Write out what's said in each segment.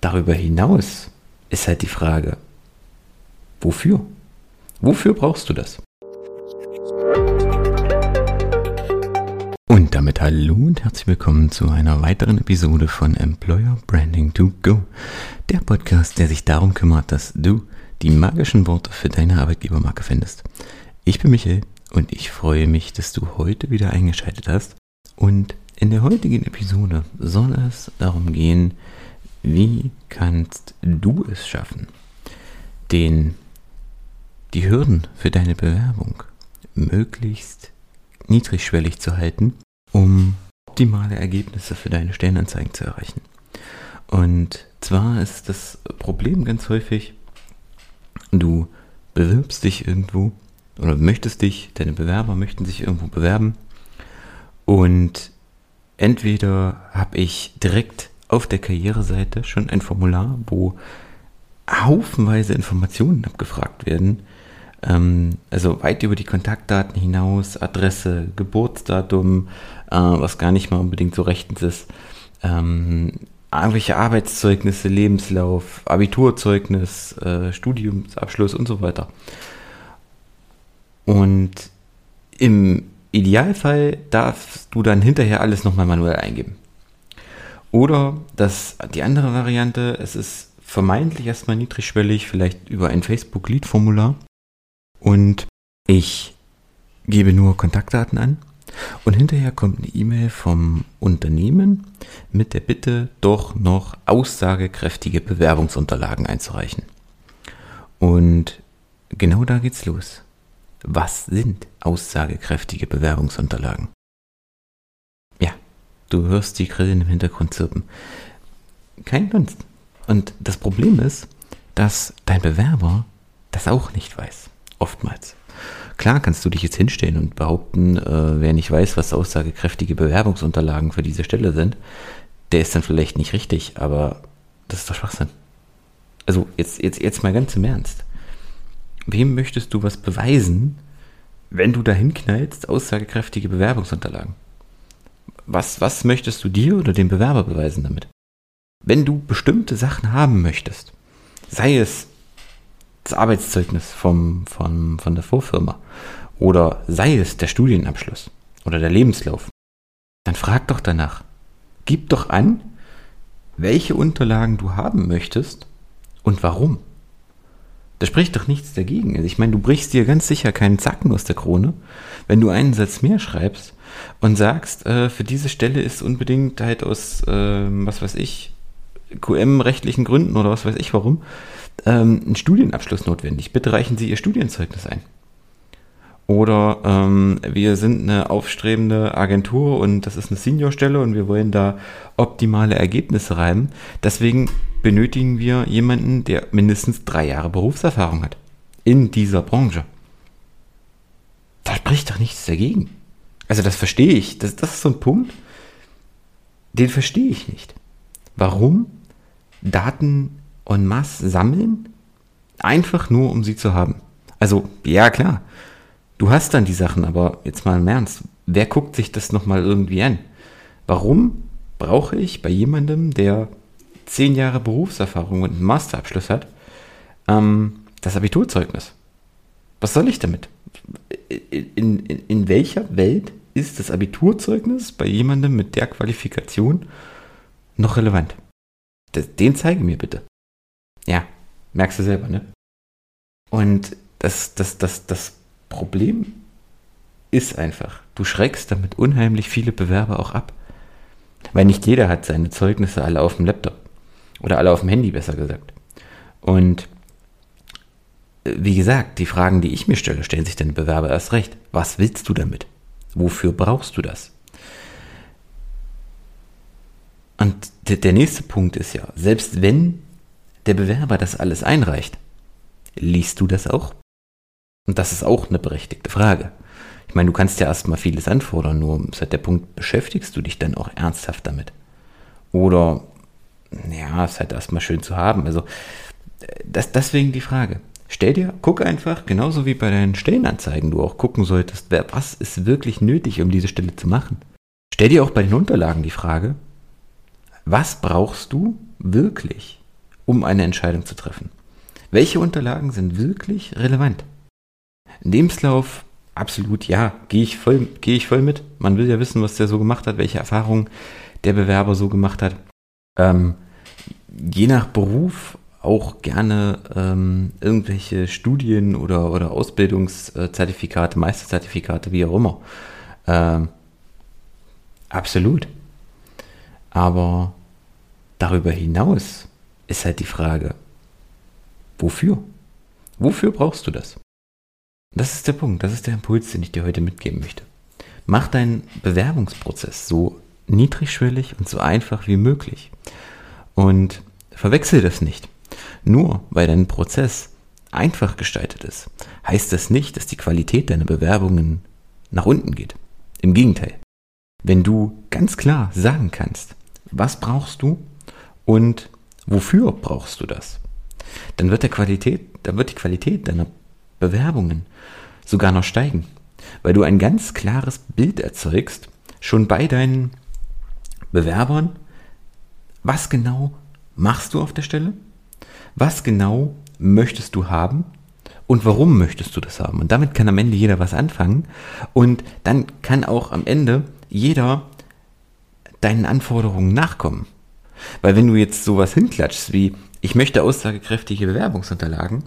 darüber hinaus ist halt die Frage, wofür? Wofür brauchst du das? Und damit hallo und herzlich willkommen zu einer weiteren Episode von Employer Branding to Go, der Podcast, der sich darum kümmert, dass du die magischen Worte für deine Arbeitgebermarke findest. Ich bin Michael und ich freue mich, dass du heute wieder eingeschaltet hast. Und in der heutigen Episode soll es darum gehen, wie kannst du es schaffen, den, die Hürden für deine Bewerbung möglichst niedrigschwellig zu halten, um optimale Ergebnisse für deine Stellenanzeigen zu erreichen. Und zwar ist das Problem ganz häufig, du bewirbst dich irgendwo oder möchtest dich, deine Bewerber möchten sich irgendwo bewerben und entweder habe ich direkt auf der Karriereseite schon ein Formular, wo haufenweise Informationen abgefragt werden, ähm, also weit über die Kontaktdaten hinaus, Adresse, Geburtsdatum, äh, was gar nicht mal unbedingt so rechtens ist, ähm, irgendwelche Arbeitszeugnisse, Lebenslauf, Abiturzeugnis, äh, Studiumsabschluss und so weiter. Und im Idealfall darfst du dann hinterher alles nochmal manuell eingeben. Oder das, die andere Variante, es ist vermeintlich erstmal niedrigschwellig, vielleicht über ein Facebook-Lead-Formular. Und ich gebe nur Kontaktdaten an und hinterher kommt eine E-Mail vom Unternehmen mit der Bitte, doch noch aussagekräftige Bewerbungsunterlagen einzureichen. Und genau da geht's los. Was sind aussagekräftige Bewerbungsunterlagen? Du hörst die Grillen im Hintergrund zirpen. Kein Dunst. Und das Problem ist, dass dein Bewerber das auch nicht weiß. Oftmals. Klar kannst du dich jetzt hinstellen und behaupten, äh, wer nicht weiß, was aussagekräftige Bewerbungsunterlagen für diese Stelle sind, der ist dann vielleicht nicht richtig, aber das ist doch Schwachsinn. Also jetzt, jetzt, jetzt mal ganz im Ernst. Wem möchtest du was beweisen, wenn du dahin knallst, aussagekräftige Bewerbungsunterlagen? Was, was möchtest du dir oder dem Bewerber beweisen damit? Wenn du bestimmte Sachen haben möchtest, sei es das Arbeitszeugnis vom, von, von der Vorfirma oder sei es der Studienabschluss oder der Lebenslauf, dann frag doch danach. Gib doch an, welche Unterlagen du haben möchtest und warum. Da spricht doch nichts dagegen. Also ich meine, du brichst dir ganz sicher keinen Zacken aus der Krone, wenn du einen Satz mehr schreibst und sagst, äh, für diese Stelle ist unbedingt halt aus, äh, was weiß ich, QM-rechtlichen Gründen oder was weiß ich warum, ähm, ein Studienabschluss notwendig. Bitte reichen Sie Ihr Studienzeugnis ein. Oder ähm, wir sind eine aufstrebende Agentur und das ist eine Seniorstelle und wir wollen da optimale Ergebnisse reiben. Deswegen benötigen wir jemanden, der mindestens drei Jahre Berufserfahrung hat in dieser Branche. Da spricht doch nichts dagegen. Also das verstehe ich. Das, das ist so ein Punkt, den verstehe ich nicht. Warum Daten en masse sammeln, einfach nur um sie zu haben? Also ja klar, du hast dann die Sachen, aber jetzt mal im Ernst, wer guckt sich das nochmal irgendwie an? Warum brauche ich bei jemandem, der zehn Jahre Berufserfahrung und einen Masterabschluss hat, ähm, das Abiturzeugnis. Was soll ich damit? In, in, in welcher Welt ist das Abiturzeugnis bei jemandem mit der Qualifikation noch relevant? Den zeige mir bitte. Ja, merkst du selber, ne? Und das, das, das, das Problem ist einfach, du schreckst damit unheimlich viele Bewerber auch ab. Weil nicht jeder hat seine Zeugnisse alle auf dem Laptop. Oder alle auf dem Handy, besser gesagt. Und äh, wie gesagt, die Fragen, die ich mir stelle, stellen sich den Bewerber erst recht. Was willst du damit? Wofür brauchst du das? Und der nächste Punkt ist ja, selbst wenn der Bewerber das alles einreicht, liest du das auch? Und das ist auch eine berechtigte Frage. Ich meine, du kannst ja erstmal vieles anfordern, nur seit der Punkt beschäftigst du dich dann auch ernsthaft damit. Oder ja, ist halt erstmal schön zu haben. Also, das, deswegen die Frage. Stell dir, guck einfach, genauso wie bei deinen Stellenanzeigen du auch gucken solltest, wer, was ist wirklich nötig, um diese Stelle zu machen. Stell dir auch bei den Unterlagen die Frage, was brauchst du wirklich um eine Entscheidung zu treffen. Welche Unterlagen sind wirklich relevant? Lebenslauf, absolut ja, gehe ich, voll, gehe ich voll mit. Man will ja wissen, was der so gemacht hat, welche Erfahrungen der Bewerber so gemacht hat. Ähm, je nach Beruf auch gerne ähm, irgendwelche Studien oder, oder Ausbildungszertifikate, Meisterzertifikate, wie auch immer. Ähm, absolut. Aber darüber hinaus ist halt die Frage, wofür? Wofür brauchst du das? Das ist der Punkt, das ist der Impuls, den ich dir heute mitgeben möchte. Mach deinen Bewerbungsprozess so niedrigschwellig und so einfach wie möglich. Und verwechsel das nicht. Nur weil dein Prozess einfach gestaltet ist, heißt das nicht, dass die Qualität deiner Bewerbungen nach unten geht. Im Gegenteil. Wenn du ganz klar sagen kannst, was brauchst du und wofür brauchst du das, dann wird, der Qualität, dann wird die Qualität deiner Bewerbungen sogar noch steigen, weil du ein ganz klares Bild erzeugst, schon bei deinen Bewerbern, was genau machst du auf der Stelle, was genau möchtest du haben und warum möchtest du das haben. Und damit kann am Ende jeder was anfangen und dann kann auch am Ende jeder deinen Anforderungen nachkommen. Weil wenn du jetzt sowas hinklatschst wie, ich möchte aussagekräftige Bewerbungsunterlagen,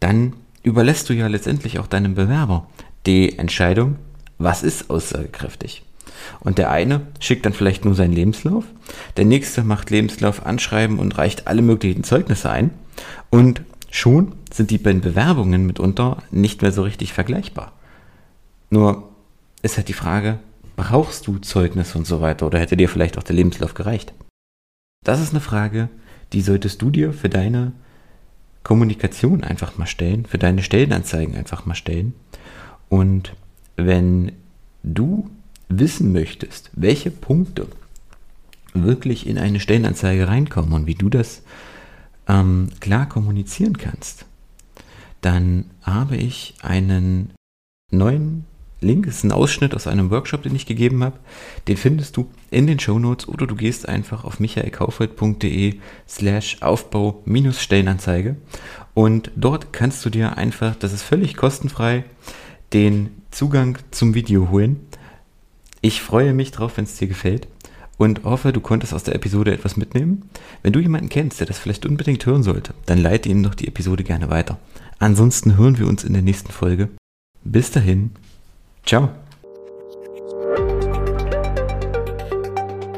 dann überlässt du ja letztendlich auch deinem Bewerber die Entscheidung, was ist aussagekräftig. Und der eine schickt dann vielleicht nur seinen Lebenslauf, der nächste macht Lebenslauf, Anschreiben und reicht alle möglichen Zeugnisse ein. Und schon sind die beiden Bewerbungen mitunter nicht mehr so richtig vergleichbar. Nur ist halt die Frage, brauchst du Zeugnisse und so weiter oder hätte dir vielleicht auch der Lebenslauf gereicht? Das ist eine Frage, die solltest du dir für deine Kommunikation einfach mal stellen, für deine Stellenanzeigen einfach mal stellen. Und wenn du wissen möchtest, welche Punkte wirklich in eine Stellenanzeige reinkommen und wie du das ähm, klar kommunizieren kannst, dann habe ich einen neuen Link, ist ein Ausschnitt aus einem Workshop, den ich gegeben habe. Den findest du in den Show Notes oder du gehst einfach auf michaelkaufhold.de slash Aufbau-Stellenanzeige und dort kannst du dir einfach, das ist völlig kostenfrei, den Zugang zum Video holen ich freue mich drauf, wenn es dir gefällt und hoffe, du konntest aus der Episode etwas mitnehmen. Wenn du jemanden kennst, der das vielleicht unbedingt hören sollte, dann leite ihm doch die Episode gerne weiter. Ansonsten hören wir uns in der nächsten Folge. Bis dahin, ciao.